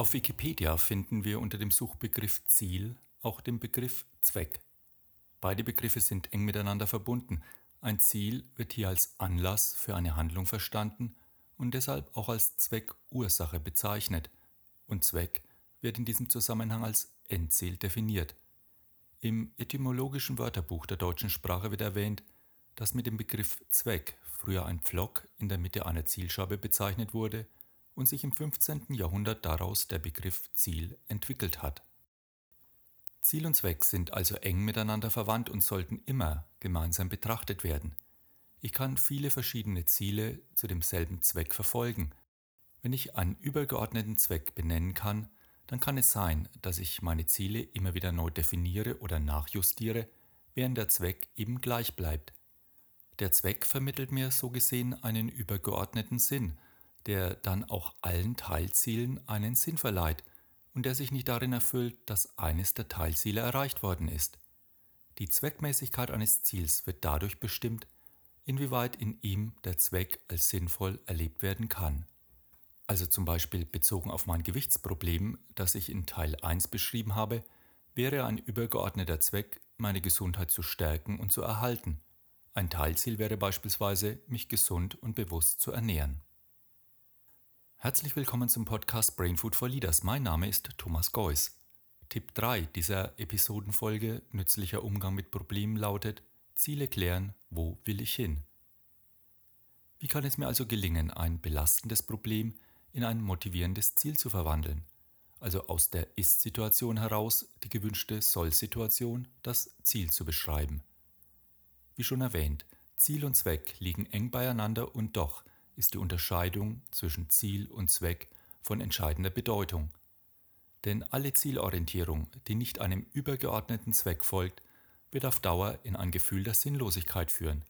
Auf Wikipedia finden wir unter dem Suchbegriff Ziel auch den Begriff Zweck. Beide Begriffe sind eng miteinander verbunden. Ein Ziel wird hier als Anlass für eine Handlung verstanden und deshalb auch als Zweckursache bezeichnet. Und Zweck wird in diesem Zusammenhang als Endziel definiert. Im etymologischen Wörterbuch der deutschen Sprache wird erwähnt, dass mit dem Begriff Zweck früher ein Pflock in der Mitte einer Zielscheibe bezeichnet wurde und sich im 15. Jahrhundert daraus der Begriff Ziel entwickelt hat. Ziel und Zweck sind also eng miteinander verwandt und sollten immer gemeinsam betrachtet werden. Ich kann viele verschiedene Ziele zu demselben Zweck verfolgen. Wenn ich einen übergeordneten Zweck benennen kann, dann kann es sein, dass ich meine Ziele immer wieder neu definiere oder nachjustiere, während der Zweck eben gleich bleibt. Der Zweck vermittelt mir so gesehen einen übergeordneten Sinn, der dann auch allen Teilzielen einen Sinn verleiht und der sich nicht darin erfüllt, dass eines der Teilziele erreicht worden ist. Die Zweckmäßigkeit eines Ziels wird dadurch bestimmt, inwieweit in ihm der Zweck als sinnvoll erlebt werden kann. Also zum Beispiel bezogen auf mein Gewichtsproblem, das ich in Teil 1 beschrieben habe, wäre ein übergeordneter Zweck, meine Gesundheit zu stärken und zu erhalten. Ein Teilziel wäre beispielsweise, mich gesund und bewusst zu ernähren. Herzlich willkommen zum Podcast Brain Food for Leaders. Mein Name ist Thomas Geuss. Tipp 3 dieser Episodenfolge Nützlicher Umgang mit Problemen lautet Ziele klären, wo will ich hin? Wie kann es mir also gelingen, ein belastendes Problem in ein motivierendes Ziel zu verwandeln? Also aus der Ist-Situation heraus die gewünschte Soll-Situation, das Ziel zu beschreiben. Wie schon erwähnt, Ziel und Zweck liegen eng beieinander und doch ist die Unterscheidung zwischen Ziel und Zweck von entscheidender Bedeutung. Denn alle Zielorientierung, die nicht einem übergeordneten Zweck folgt, wird auf Dauer in ein Gefühl der Sinnlosigkeit führen.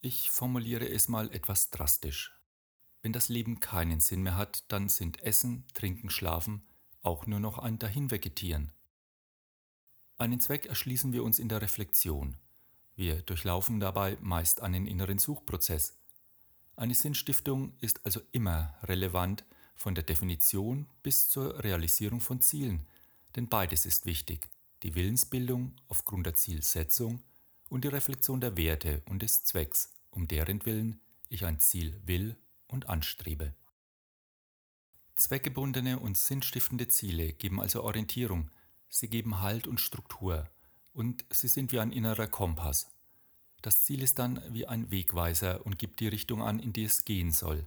Ich formuliere es mal etwas drastisch. Wenn das Leben keinen Sinn mehr hat, dann sind Essen, Trinken, Schlafen auch nur noch ein Dahinvegetieren. Einen Zweck erschließen wir uns in der Reflexion. Wir durchlaufen dabei meist einen inneren Suchprozess, eine Sinnstiftung ist also immer relevant von der Definition bis zur Realisierung von Zielen, denn beides ist wichtig, die Willensbildung aufgrund der Zielsetzung und die Reflexion der Werte und des Zwecks, um deren Willen ich ein Ziel will und anstrebe. Zweckgebundene und sinnstiftende Ziele geben also Orientierung, sie geben Halt und Struktur, und sie sind wie ein innerer Kompass, das Ziel ist dann wie ein Wegweiser und gibt die Richtung an, in die es gehen soll.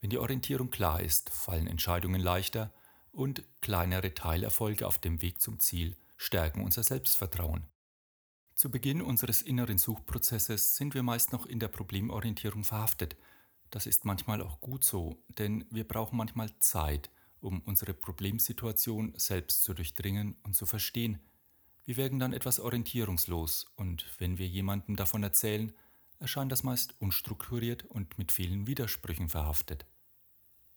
Wenn die Orientierung klar ist, fallen Entscheidungen leichter und kleinere Teilerfolge auf dem Weg zum Ziel stärken unser Selbstvertrauen. Zu Beginn unseres inneren Suchprozesses sind wir meist noch in der Problemorientierung verhaftet. Das ist manchmal auch gut so, denn wir brauchen manchmal Zeit, um unsere Problemsituation selbst zu durchdringen und zu verstehen, wir werden dann etwas orientierungslos und wenn wir jemandem davon erzählen, erscheint das meist unstrukturiert und mit vielen Widersprüchen verhaftet.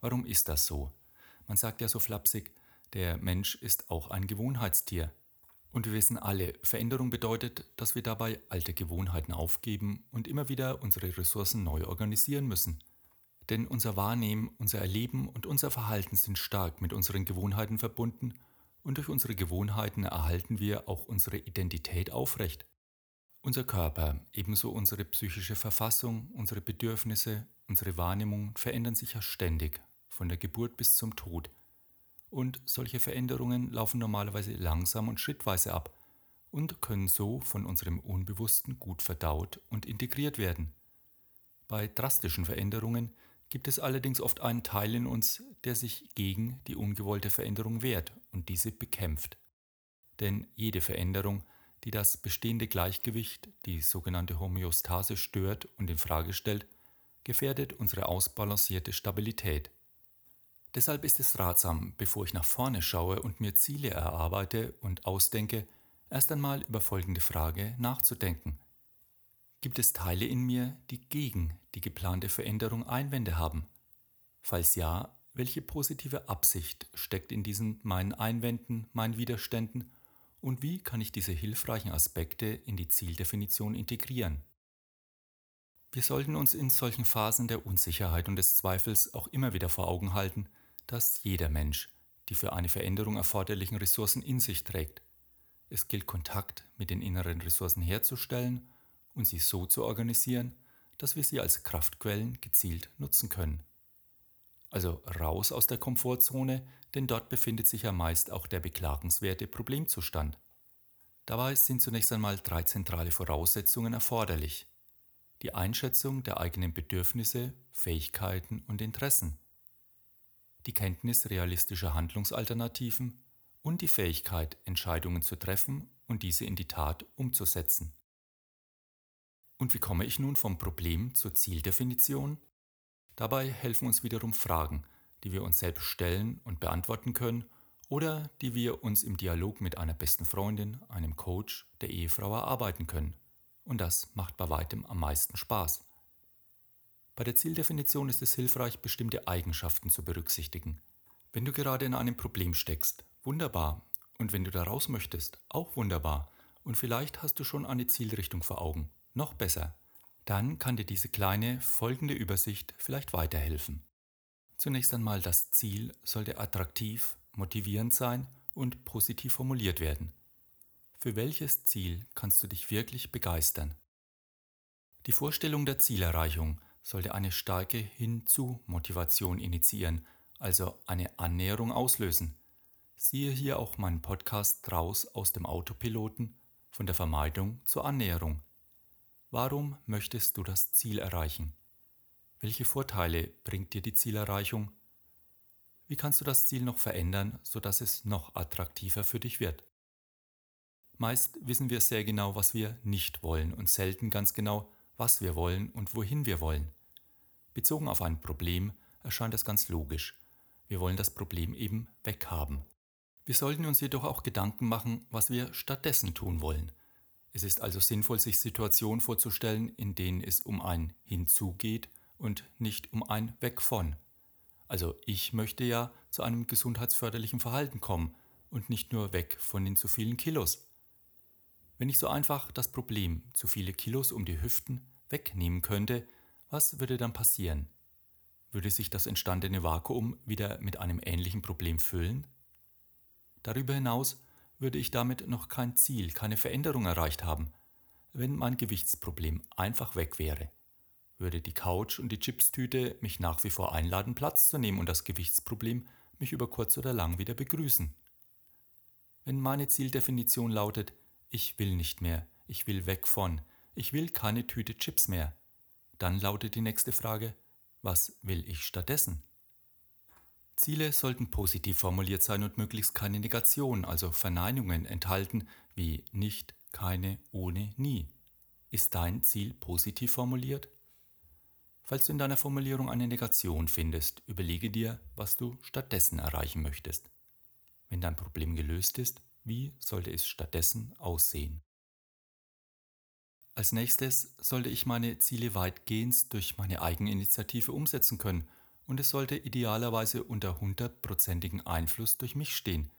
Warum ist das so? Man sagt ja so flapsig, der Mensch ist auch ein Gewohnheitstier. Und wir wissen alle, Veränderung bedeutet, dass wir dabei alte Gewohnheiten aufgeben und immer wieder unsere Ressourcen neu organisieren müssen. Denn unser Wahrnehmen, unser Erleben und unser Verhalten sind stark mit unseren Gewohnheiten verbunden und durch unsere Gewohnheiten erhalten wir auch unsere Identität aufrecht. Unser Körper, ebenso unsere psychische Verfassung, unsere Bedürfnisse, unsere Wahrnehmung verändern sich ja ständig, von der Geburt bis zum Tod. Und solche Veränderungen laufen normalerweise langsam und schrittweise ab und können so von unserem Unbewussten gut verdaut und integriert werden. Bei drastischen Veränderungen gibt es allerdings oft einen Teil in uns, der sich gegen die ungewollte Veränderung wehrt und diese bekämpft. Denn jede Veränderung, die das bestehende Gleichgewicht, die sogenannte Homöostase stört und in Frage stellt, gefährdet unsere ausbalancierte Stabilität. Deshalb ist es ratsam, bevor ich nach vorne schaue und mir Ziele erarbeite und ausdenke, erst einmal über folgende Frage nachzudenken. Gibt es Teile in mir, die gegen die geplante Veränderung Einwände haben? Falls ja, welche positive Absicht steckt in diesen meinen Einwänden, meinen Widerständen und wie kann ich diese hilfreichen Aspekte in die Zieldefinition integrieren? Wir sollten uns in solchen Phasen der Unsicherheit und des Zweifels auch immer wieder vor Augen halten, dass jeder Mensch die für eine Veränderung erforderlichen Ressourcen in sich trägt. Es gilt Kontakt mit den inneren Ressourcen herzustellen und sie so zu organisieren, dass wir sie als Kraftquellen gezielt nutzen können. Also raus aus der Komfortzone, denn dort befindet sich ja meist auch der beklagenswerte Problemzustand. Dabei sind zunächst einmal drei zentrale Voraussetzungen erforderlich. Die Einschätzung der eigenen Bedürfnisse, Fähigkeiten und Interessen, die Kenntnis realistischer Handlungsalternativen und die Fähigkeit, Entscheidungen zu treffen und diese in die Tat umzusetzen. Und wie komme ich nun vom Problem zur Zieldefinition? Dabei helfen uns wiederum Fragen, die wir uns selbst stellen und beantworten können oder die wir uns im Dialog mit einer besten Freundin, einem Coach, der Ehefrau erarbeiten können. Und das macht bei weitem am meisten Spaß. Bei der Zieldefinition ist es hilfreich, bestimmte Eigenschaften zu berücksichtigen. Wenn du gerade in einem Problem steckst, wunderbar. Und wenn du da raus möchtest, auch wunderbar. Und vielleicht hast du schon eine Zielrichtung vor Augen. Noch besser. Dann kann dir diese kleine folgende Übersicht vielleicht weiterhelfen. Zunächst einmal das Ziel sollte attraktiv, motivierend sein und positiv formuliert werden. Für welches Ziel kannst du dich wirklich begeistern? Die Vorstellung der Zielerreichung sollte eine starke Hinzu-Motivation initiieren, also eine Annäherung auslösen. Siehe hier auch meinen Podcast Raus aus dem Autopiloten von der Vermeidung zur Annäherung. Warum möchtest du das Ziel erreichen? Welche Vorteile bringt dir die Zielerreichung? Wie kannst du das Ziel noch verändern, sodass es noch attraktiver für dich wird? Meist wissen wir sehr genau, was wir nicht wollen und selten ganz genau, was wir wollen und wohin wir wollen. Bezogen auf ein Problem erscheint das ganz logisch. Wir wollen das Problem eben weghaben. Wir sollten uns jedoch auch Gedanken machen, was wir stattdessen tun wollen. Es ist also sinnvoll, sich Situationen vorzustellen, in denen es um ein Hinzu geht und nicht um ein Weg von. Also ich möchte ja zu einem gesundheitsförderlichen Verhalten kommen und nicht nur weg von den zu vielen Kilos. Wenn ich so einfach das Problem zu viele Kilos um die Hüften wegnehmen könnte, was würde dann passieren? Würde sich das entstandene Vakuum wieder mit einem ähnlichen Problem füllen? Darüber hinaus würde ich damit noch kein Ziel, keine Veränderung erreicht haben, wenn mein Gewichtsproblem einfach weg wäre würde die Couch und die Chipstüte mich nach wie vor einladen, Platz zu nehmen und das Gewichtsproblem mich über kurz oder lang wieder begrüßen. Wenn meine Zieldefinition lautet, ich will nicht mehr, ich will weg von, ich will keine Tüte Chips mehr, dann lautet die nächste Frage, was will ich stattdessen? Ziele sollten positiv formuliert sein und möglichst keine Negation, also Verneinungen enthalten wie nicht, keine, ohne, nie. Ist dein Ziel positiv formuliert? Falls du in deiner Formulierung eine Negation findest, überlege dir, was du stattdessen erreichen möchtest. Wenn dein Problem gelöst ist, wie sollte es stattdessen aussehen? Als nächstes sollte ich meine Ziele weitgehend durch meine Eigeninitiative umsetzen können und es sollte idealerweise unter hundertprozentigem Einfluss durch mich stehen.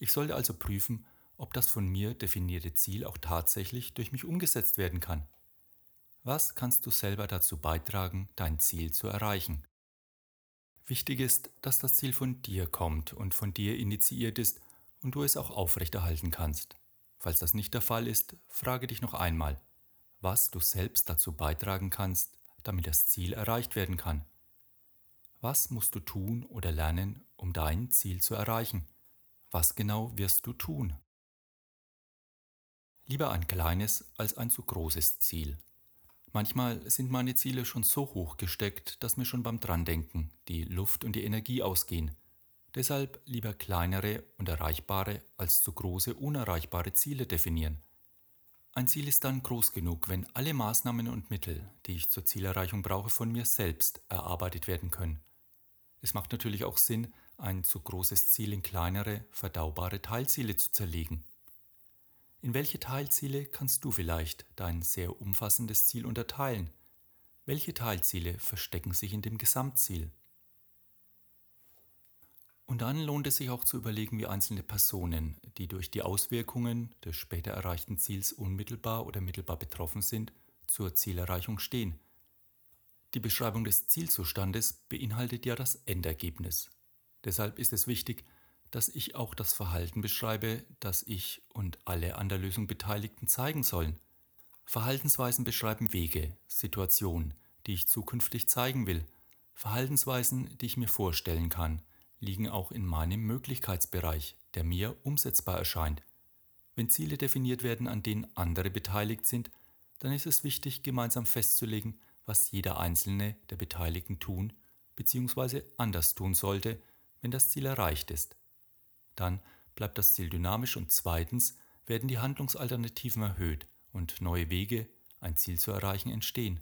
Ich sollte also prüfen, ob das von mir definierte Ziel auch tatsächlich durch mich umgesetzt werden kann. Was kannst du selber dazu beitragen, dein Ziel zu erreichen? Wichtig ist, dass das Ziel von dir kommt und von dir initiiert ist und du es auch aufrechterhalten kannst. Falls das nicht der Fall ist, frage dich noch einmal, was du selbst dazu beitragen kannst, damit das Ziel erreicht werden kann. Was musst du tun oder lernen, um dein Ziel zu erreichen? Was genau wirst du tun? Lieber ein kleines als ein zu großes Ziel. Manchmal sind meine Ziele schon so hoch gesteckt, dass mir schon beim Drandenken die Luft und die Energie ausgehen. Deshalb lieber kleinere und erreichbare als zu große unerreichbare Ziele definieren. Ein Ziel ist dann groß genug, wenn alle Maßnahmen und Mittel, die ich zur Zielerreichung brauche, von mir selbst erarbeitet werden können. Es macht natürlich auch Sinn, ein zu großes Ziel in kleinere, verdaubare Teilziele zu zerlegen. In welche Teilziele kannst du vielleicht dein sehr umfassendes Ziel unterteilen? Welche Teilziele verstecken sich in dem Gesamtziel? Und dann lohnt es sich auch zu überlegen, wie einzelne Personen, die durch die Auswirkungen des später erreichten Ziels unmittelbar oder mittelbar betroffen sind, zur Zielerreichung stehen. Die Beschreibung des Zielzustandes beinhaltet ja das Endergebnis. Deshalb ist es wichtig, dass ich auch das Verhalten beschreibe, das ich und alle an der Lösung Beteiligten zeigen sollen. Verhaltensweisen beschreiben Wege, Situationen, die ich zukünftig zeigen will. Verhaltensweisen, die ich mir vorstellen kann, liegen auch in meinem Möglichkeitsbereich, der mir umsetzbar erscheint. Wenn Ziele definiert werden, an denen andere beteiligt sind, dann ist es wichtig, gemeinsam festzulegen, was jeder einzelne der Beteiligten tun bzw. anders tun sollte, wenn das Ziel erreicht ist. Dann bleibt das Ziel dynamisch und zweitens werden die Handlungsalternativen erhöht und neue Wege, ein Ziel zu erreichen, entstehen.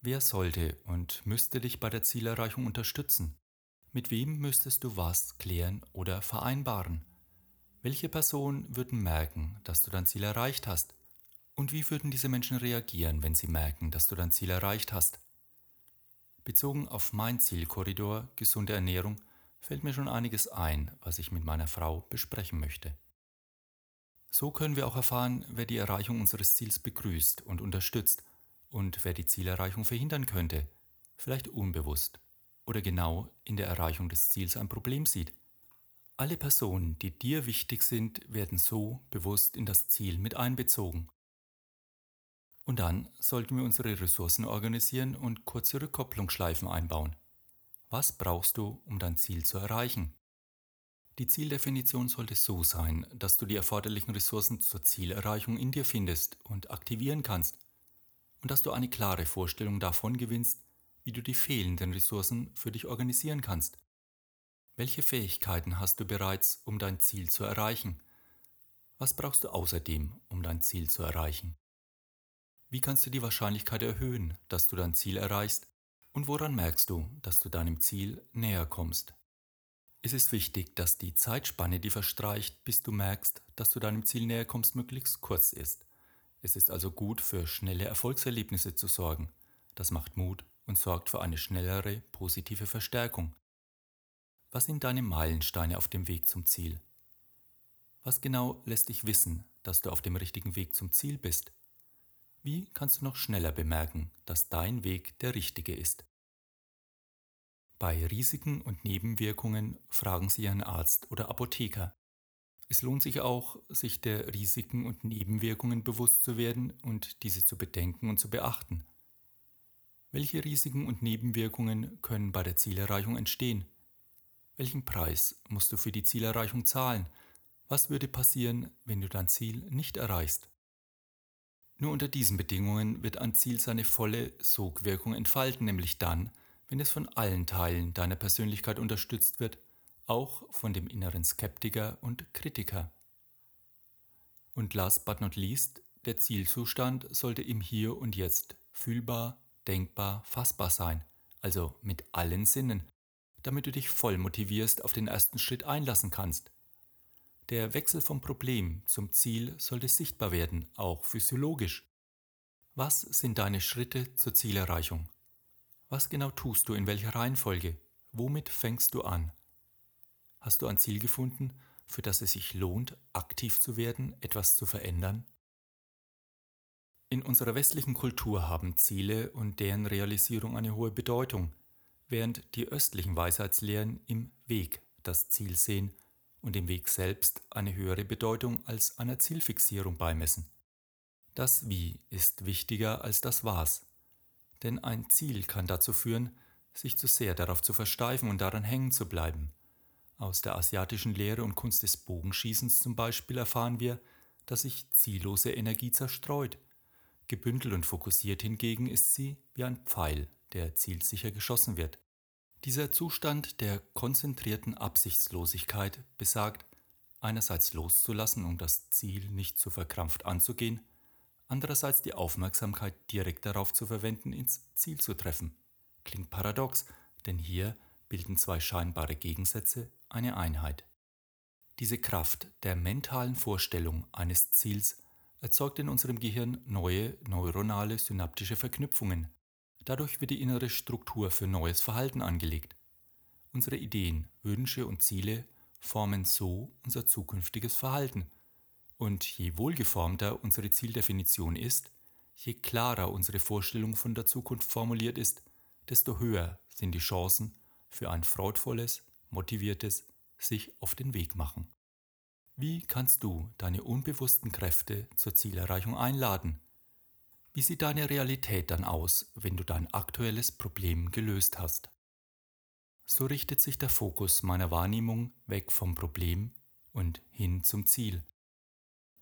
Wer sollte und müsste dich bei der Zielerreichung unterstützen? Mit wem müsstest du was klären oder vereinbaren? Welche Personen würden merken, dass du dein Ziel erreicht hast? Und wie würden diese Menschen reagieren, wenn sie merken, dass du dein Ziel erreicht hast? Bezogen auf mein Zielkorridor gesunde Ernährung fällt mir schon einiges ein, was ich mit meiner Frau besprechen möchte. So können wir auch erfahren, wer die Erreichung unseres Ziels begrüßt und unterstützt und wer die Zielerreichung verhindern könnte, vielleicht unbewusst oder genau in der Erreichung des Ziels ein Problem sieht. Alle Personen, die dir wichtig sind, werden so bewusst in das Ziel mit einbezogen. Und dann sollten wir unsere Ressourcen organisieren und kurze Rückkopplungsschleifen einbauen. Was brauchst du, um dein Ziel zu erreichen? Die Zieldefinition sollte so sein, dass du die erforderlichen Ressourcen zur Zielerreichung in dir findest und aktivieren kannst und dass du eine klare Vorstellung davon gewinnst, wie du die fehlenden Ressourcen für dich organisieren kannst. Welche Fähigkeiten hast du bereits, um dein Ziel zu erreichen? Was brauchst du außerdem, um dein Ziel zu erreichen? Wie kannst du die Wahrscheinlichkeit erhöhen, dass du dein Ziel erreichst und woran merkst du, dass du deinem Ziel näher kommst? Es ist wichtig, dass die Zeitspanne, die verstreicht, bis du merkst, dass du deinem Ziel näher kommst, möglichst kurz ist. Es ist also gut, für schnelle Erfolgserlebnisse zu sorgen. Das macht Mut und sorgt für eine schnellere positive Verstärkung. Was sind deine Meilensteine auf dem Weg zum Ziel? Was genau lässt dich wissen, dass du auf dem richtigen Weg zum Ziel bist? Wie kannst du noch schneller bemerken, dass dein Weg der richtige ist? Bei Risiken und Nebenwirkungen fragen Sie Ihren Arzt oder Apotheker. Es lohnt sich auch, sich der Risiken und Nebenwirkungen bewusst zu werden und diese zu bedenken und zu beachten. Welche Risiken und Nebenwirkungen können bei der Zielerreichung entstehen? Welchen Preis musst du für die Zielerreichung zahlen? Was würde passieren, wenn du dein Ziel nicht erreichst? Nur unter diesen Bedingungen wird ein Ziel seine volle Sogwirkung entfalten, nämlich dann, wenn es von allen Teilen deiner Persönlichkeit unterstützt wird, auch von dem inneren Skeptiker und Kritiker. Und last but not least, der Zielzustand sollte im Hier und Jetzt fühlbar, denkbar, fassbar sein, also mit allen Sinnen, damit du dich voll motivierst auf den ersten Schritt einlassen kannst. Der Wechsel vom Problem zum Ziel sollte sichtbar werden, auch physiologisch. Was sind deine Schritte zur Zielerreichung? Was genau tust du in welcher Reihenfolge? Womit fängst du an? Hast du ein Ziel gefunden, für das es sich lohnt, aktiv zu werden, etwas zu verändern? In unserer westlichen Kultur haben Ziele und deren Realisierung eine hohe Bedeutung, während die östlichen Weisheitslehren im Weg das Ziel sehen und dem Weg selbst eine höhere Bedeutung als einer Zielfixierung beimessen. Das Wie ist wichtiger als das Was, denn ein Ziel kann dazu führen, sich zu sehr darauf zu versteifen und daran hängen zu bleiben. Aus der asiatischen Lehre und Kunst des Bogenschießens zum Beispiel erfahren wir, dass sich ziellose Energie zerstreut. Gebündelt und fokussiert hingegen ist sie wie ein Pfeil, der zielsicher geschossen wird. Dieser Zustand der konzentrierten Absichtslosigkeit besagt, einerseits loszulassen, um das Ziel nicht zu verkrampft anzugehen, andererseits die Aufmerksamkeit direkt darauf zu verwenden, ins Ziel zu treffen. Klingt paradox, denn hier bilden zwei scheinbare Gegensätze eine Einheit. Diese Kraft der mentalen Vorstellung eines Ziels erzeugt in unserem Gehirn neue neuronale synaptische Verknüpfungen, Dadurch wird die innere Struktur für neues Verhalten angelegt. Unsere Ideen, Wünsche und Ziele formen so unser zukünftiges Verhalten. Und je wohlgeformter unsere Zieldefinition ist, je klarer unsere Vorstellung von der Zukunft formuliert ist, desto höher sind die Chancen für ein freudvolles, motiviertes, sich auf den Weg machen. Wie kannst du deine unbewussten Kräfte zur Zielerreichung einladen? Wie sieht deine Realität dann aus, wenn du dein aktuelles Problem gelöst hast? So richtet sich der Fokus meiner Wahrnehmung weg vom Problem und hin zum Ziel.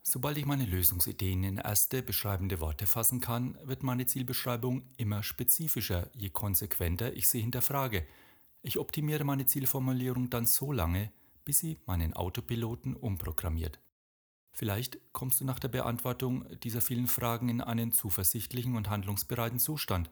Sobald ich meine Lösungsideen in erste beschreibende Worte fassen kann, wird meine Zielbeschreibung immer spezifischer, je konsequenter ich sie hinterfrage. Ich optimiere meine Zielformulierung dann so lange, bis sie meinen Autopiloten umprogrammiert. Vielleicht kommst du nach der Beantwortung dieser vielen Fragen in einen zuversichtlichen und handlungsbereiten Zustand.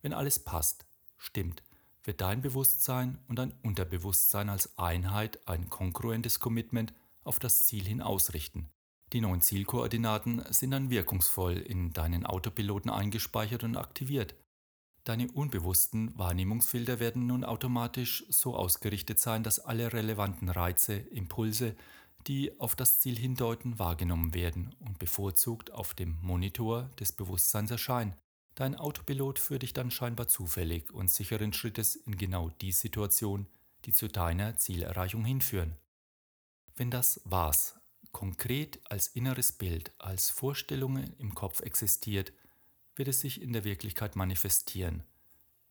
Wenn alles passt, stimmt, wird dein Bewusstsein und dein Unterbewusstsein als Einheit ein kongruentes Commitment auf das Ziel hin ausrichten. Die neuen Zielkoordinaten sind dann wirkungsvoll in deinen Autopiloten eingespeichert und aktiviert. Deine unbewussten Wahrnehmungsfilter werden nun automatisch so ausgerichtet sein, dass alle relevanten Reize, Impulse, die auf das Ziel hindeuten, wahrgenommen werden und bevorzugt auf dem Monitor des Bewusstseins erscheinen. Dein Autopilot führt dich dann scheinbar zufällig und sicheren Schrittes in genau die Situation, die zu deiner Zielerreichung hinführen. Wenn das Was konkret als inneres Bild, als Vorstellungen im Kopf existiert, wird es sich in der Wirklichkeit manifestieren.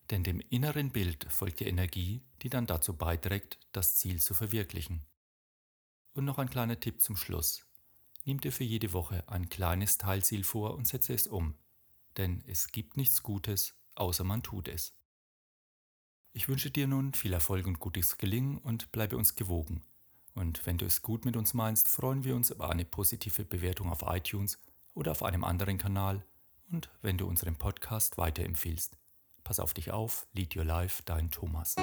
Denn dem inneren Bild folgt die Energie, die dann dazu beiträgt, das Ziel zu verwirklichen. Und noch ein kleiner Tipp zum Schluss. Nimm dir für jede Woche ein kleines Teilziel vor und setze es um. Denn es gibt nichts Gutes, außer man tut es. Ich wünsche dir nun viel Erfolg und gutes Gelingen und bleibe uns gewogen. Und wenn du es gut mit uns meinst, freuen wir uns über eine positive Bewertung auf iTunes oder auf einem anderen Kanal und wenn du unseren Podcast weiterempfiehlst. Pass auf dich auf, Lead Your Life, dein Thomas.